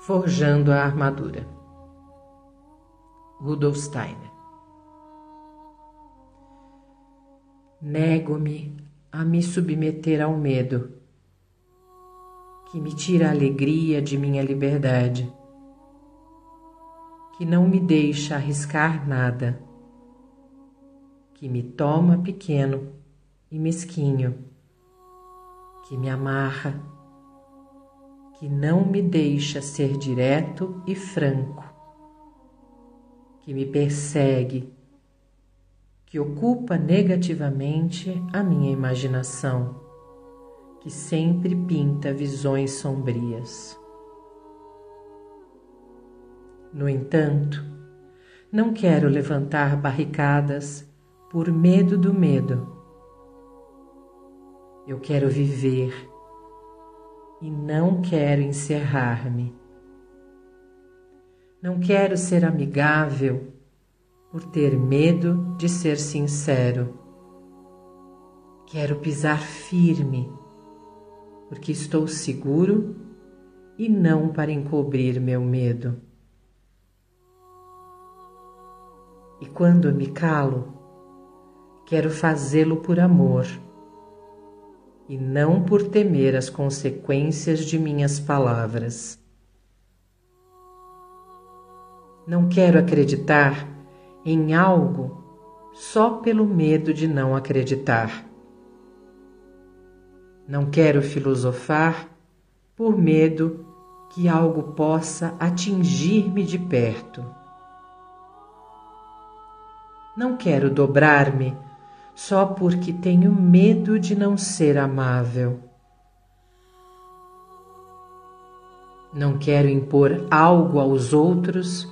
Forjando a armadura. Rudolf Steiner. Nego-me a me submeter ao medo, que me tira a alegria de minha liberdade, que não me deixa arriscar nada, que me toma pequeno e mesquinho, que me amarra que não me deixa ser direto e franco, que me persegue, que ocupa negativamente a minha imaginação, que sempre pinta visões sombrias. No entanto, não quero levantar barricadas por medo do medo. Eu quero viver e não quero encerrar-me. Não quero ser amigável por ter medo de ser sincero. Quero pisar firme porque estou seguro e não para encobrir meu medo. E quando me calo, quero fazê-lo por amor e não por temer as consequências de minhas palavras. Não quero acreditar em algo só pelo medo de não acreditar. Não quero filosofar por medo que algo possa atingir-me de perto. Não quero dobrar-me só porque tenho medo de não ser amável. Não quero impor algo aos outros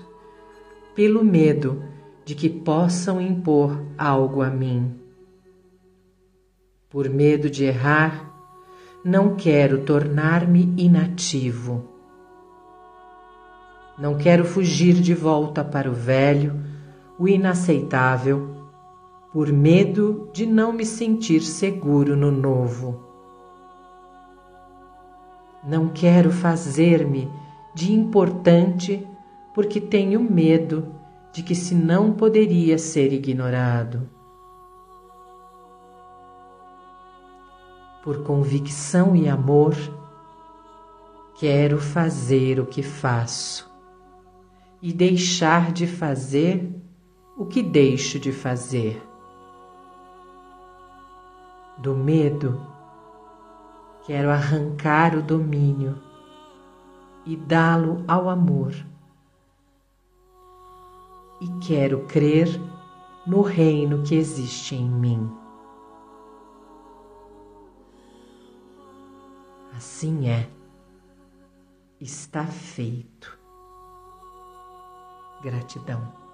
pelo medo de que possam impor algo a mim. Por medo de errar, não quero tornar-me inativo. Não quero fugir de volta para o velho, o inaceitável por medo de não me sentir seguro no novo. Não quero fazer-me de importante porque tenho medo de que se não poderia ser ignorado. Por convicção e amor, quero fazer o que faço e deixar de fazer o que deixo de fazer do medo, quero arrancar o domínio e dá-lo ao amor. E quero crer no reino que existe em mim. Assim é, está feito. Gratidão.